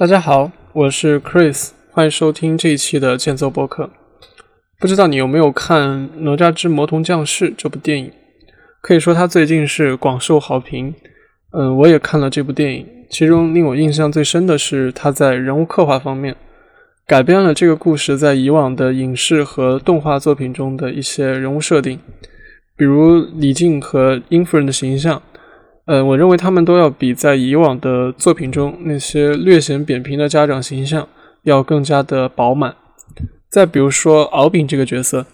大家好，我是 Chris，欢迎收听这一期的剑奏播客。不知道你有没有看《哪吒之魔童降世》这部电影？可以说它最近是广受好评。嗯，我也看了这部电影，其中令我印象最深的是它在人物刻画方面，改编了这个故事在以往的影视和动画作品中的一些人物设定，比如李靖和殷夫人的形象。呃，我认为他们都要比在以往的作品中那些略显扁平的家长形象要更加的饱满。再比如说敖丙这个角色，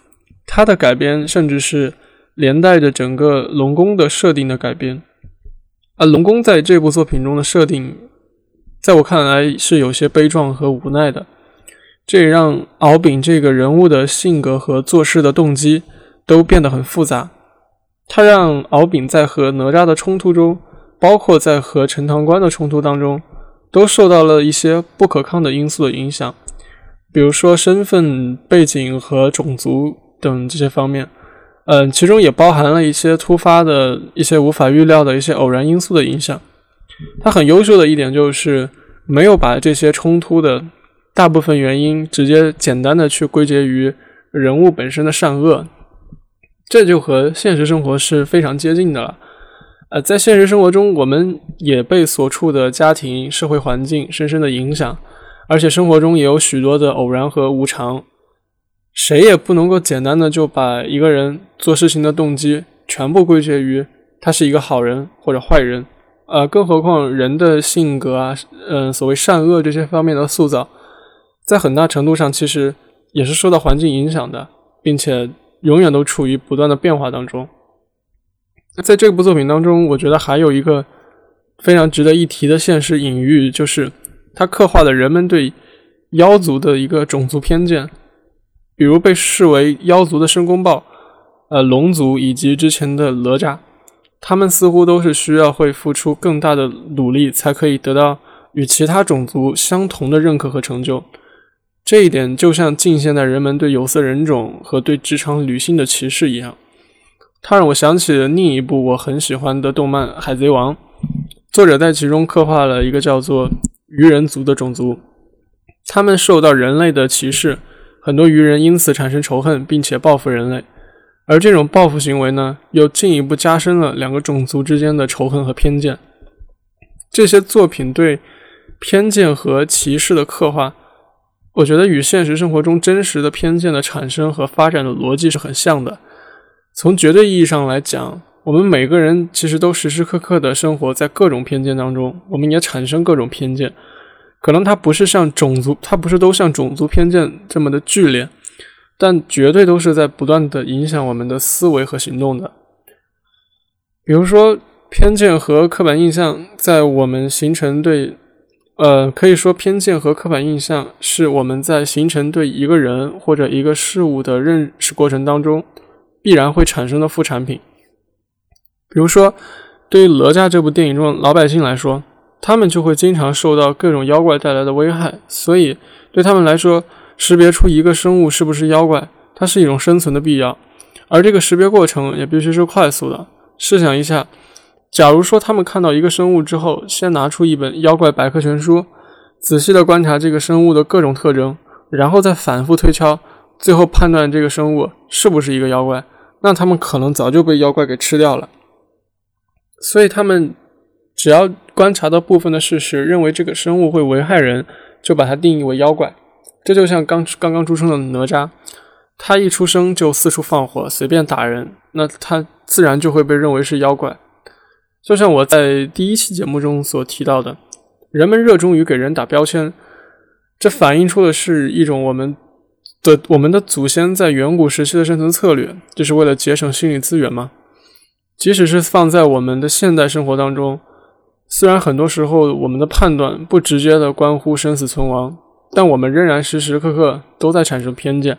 他的改编甚至是连带着整个龙宫的设定的改编。啊，龙宫在这部作品中的设定，在我看来是有些悲壮和无奈的，这也让敖丙这个人物的性格和做事的动机都变得很复杂。他让敖丙在和哪吒的冲突中，包括在和陈塘关的冲突当中，都受到了一些不可抗的因素的影响，比如说身份背景和种族等这些方面。嗯，其中也包含了一些突发的一些无法预料的一些偶然因素的影响。他很优秀的一点就是没有把这些冲突的大部分原因直接简单的去归结于人物本身的善恶。这就和现实生活是非常接近的了。呃，在现实生活中，我们也被所处的家庭、社会环境深深的影响，而且生活中也有许多的偶然和无常。谁也不能够简单的就把一个人做事情的动机全部归结于他是一个好人或者坏人。呃，更何况人的性格啊，嗯，所谓善恶这些方面的塑造，在很大程度上其实也是受到环境影响的，并且。永远都处于不断的变化当中。在这部作品当中，我觉得还有一个非常值得一提的现实隐喻，就是它刻画了人们对妖族的一个种族偏见。比如被视为妖族的申公豹、呃龙族以及之前的哪吒，他们似乎都是需要会付出更大的努力，才可以得到与其他种族相同的认可和成就。这一点就像近现代人们对有色人种和对职场女性的歧视一样，它让我想起了另一部我很喜欢的动漫《海贼王》，作者在其中刻画了一个叫做鱼人族的种族，他们受到人类的歧视，很多鱼人因此产生仇恨，并且报复人类，而这种报复行为呢，又进一步加深了两个种族之间的仇恨和偏见。这些作品对偏见和歧视的刻画。我觉得与现实生活中真实的偏见的产生和发展的逻辑是很像的。从绝对意义上来讲，我们每个人其实都时时刻刻的生活在各种偏见当中，我们也产生各种偏见。可能它不是像种族，它不是都像种族偏见这么的剧烈，但绝对都是在不断的影响我们的思维和行动的。比如说，偏见和刻板印象在我们形成对。呃，可以说偏见和刻板印象是我们在形成对一个人或者一个事物的认识过程当中必然会产生的副产品。比如说，对于哪吒这部电影中的老百姓来说，他们就会经常受到各种妖怪带来的危害，所以对他们来说，识别出一个生物是不是妖怪，它是一种生存的必要，而这个识别过程也必须是快速的。试想一下。假如说他们看到一个生物之后，先拿出一本妖怪百科全书，仔细的观察这个生物的各种特征，然后再反复推敲，最后判断这个生物是不是一个妖怪，那他们可能早就被妖怪给吃掉了。所以他们只要观察到部分的事实，认为这个生物会危害人，就把它定义为妖怪。这就像刚刚刚出生的哪吒，他一出生就四处放火，随便打人，那他自然就会被认为是妖怪。就像我在第一期节目中所提到的，人们热衷于给人打标签，这反映出的是一种我们的我们的祖先在远古时期的生存策略，就是为了节省心理资源吗？即使是放在我们的现代生活当中，虽然很多时候我们的判断不直接的关乎生死存亡，但我们仍然时时刻刻都在产生偏见，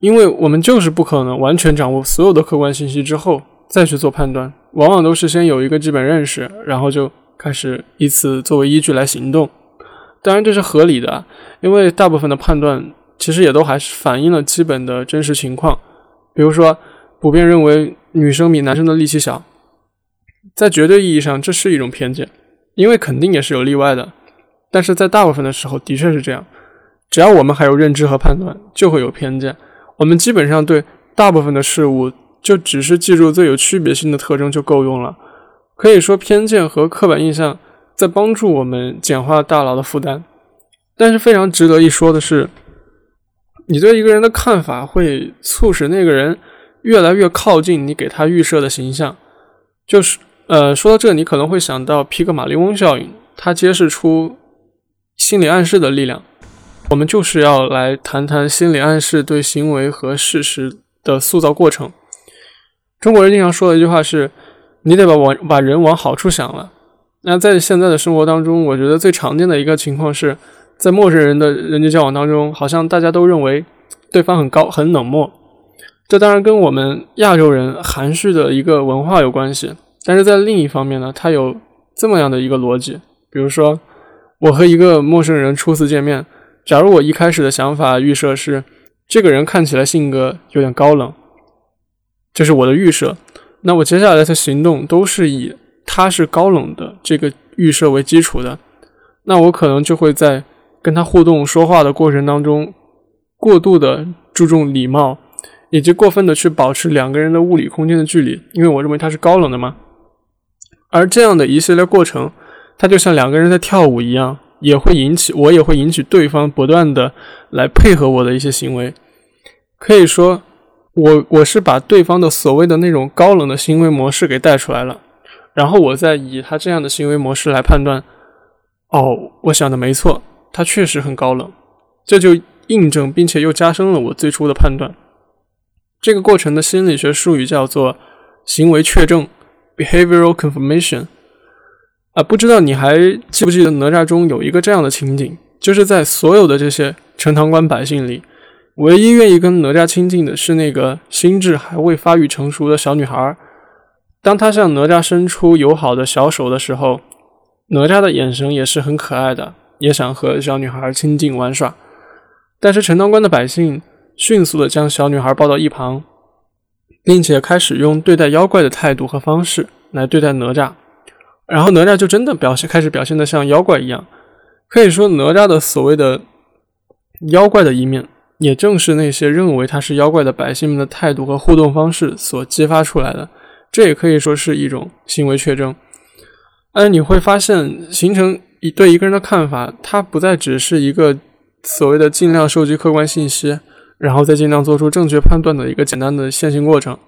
因为我们就是不可能完全掌握所有的客观信息之后。再去做判断，往往都是先有一个基本认识，然后就开始以此作为依据来行动。当然这是合理的，因为大部分的判断其实也都还是反映了基本的真实情况。比如说，普遍认为女生比男生的力气小，在绝对意义上这是一种偏见，因为肯定也是有例外的。但是在大部分的时候，的确是这样。只要我们还有认知和判断，就会有偏见。我们基本上对大部分的事物，就只是记住最有区别性的特征就够用了。可以说，偏见和刻板印象在帮助我们简化大脑的负担。但是非常值得一说的是，你对一个人的看法会促使那个人越来越靠近你给他预设的形象。就是，呃，说到这，你可能会想到皮格马利翁效应，它揭示出心理暗示的力量。我们就是要来谈谈心理暗示对行为和事实的塑造过程。中国人经常说的一句话是：“你得把往把人往好处想了。”那在现在的生活当中，我觉得最常见的一个情况是，在陌生人的人际交往当中，好像大家都认为对方很高、很冷漠。这当然跟我们亚洲人含蓄的一个文化有关系，但是在另一方面呢，它有这么样的一个逻辑：比如说，我和一个陌生人初次见面。假如我一开始的想法预设是这个人看起来性格有点高冷，这是我的预设，那我接下来的行动都是以他是高冷的这个预设为基础的，那我可能就会在跟他互动说话的过程当中过度的注重礼貌，以及过分的去保持两个人的物理空间的距离，因为我认为他是高冷的嘛。而这样的一系列过程，它就像两个人在跳舞一样。也会引起我也会引起对方不断的来配合我的一些行为，可以说我我是把对方的所谓的那种高冷的行为模式给带出来了，然后我再以他这样的行为模式来判断，哦，我想的没错，他确实很高冷，这就印证并且又加深了我最初的判断。这个过程的心理学术语叫做行为确证 （behavioral confirmation）。啊，不知道你还记不记得哪吒中有一个这样的情景，就是在所有的这些陈塘关百姓里，唯一愿意跟哪吒亲近的是那个心智还未发育成熟的小女孩。当她向哪吒伸出友好的小手的时候，哪吒的眼神也是很可爱的，也想和小女孩亲近玩耍。但是陈塘关的百姓迅速的将小女孩抱到一旁，并且开始用对待妖怪的态度和方式来对待哪吒。然后哪吒就真的表现开始表现的像妖怪一样，可以说哪吒的所谓的妖怪的一面，也正是那些认为他是妖怪的百姓们的态度和互动方式所激发出来的。这也可以说是一种行为确证。而你会发现，形成一对一个人的看法，它不再只是一个所谓的尽量收集客观信息，然后再尽量做出正确判断的一个简单的线性过程，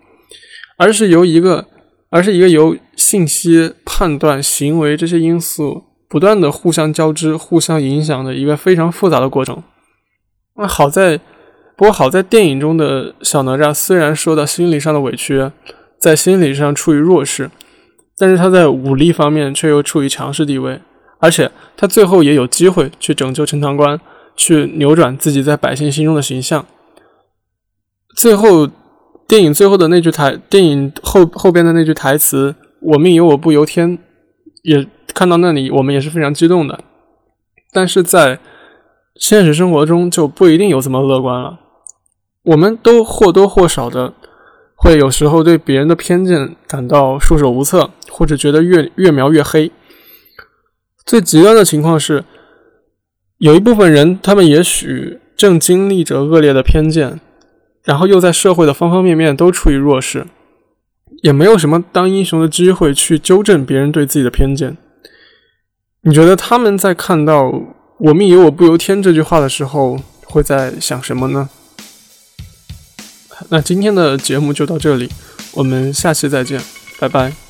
而是由一个。而是一个由信息、判断、行为这些因素不断的互相交织、互相影响的一个非常复杂的过程。那好在，不过好在电影中的小哪吒虽然受到心理上的委屈，在心理上处于弱势，但是他在武力方面却又处于强势地位，而且他最后也有机会去拯救陈塘关，去扭转自己在百姓心中的形象。最后。电影最后的那句台，电影后后边的那句台词“我命由我不由天”，也看到那里，我们也是非常激动的。但是在现实生活中就不一定有这么乐观了。我们都或多或少的会有时候对别人的偏见感到束手无策，或者觉得越越描越黑。最极端的情况是，有一部分人，他们也许正经历着恶劣的偏见。然后又在社会的方方面面都处于弱势，也没有什么当英雄的机会去纠正别人对自己的偏见。你觉得他们在看到“我命由我不由天”这句话的时候，会在想什么呢？那今天的节目就到这里，我们下期再见，拜拜。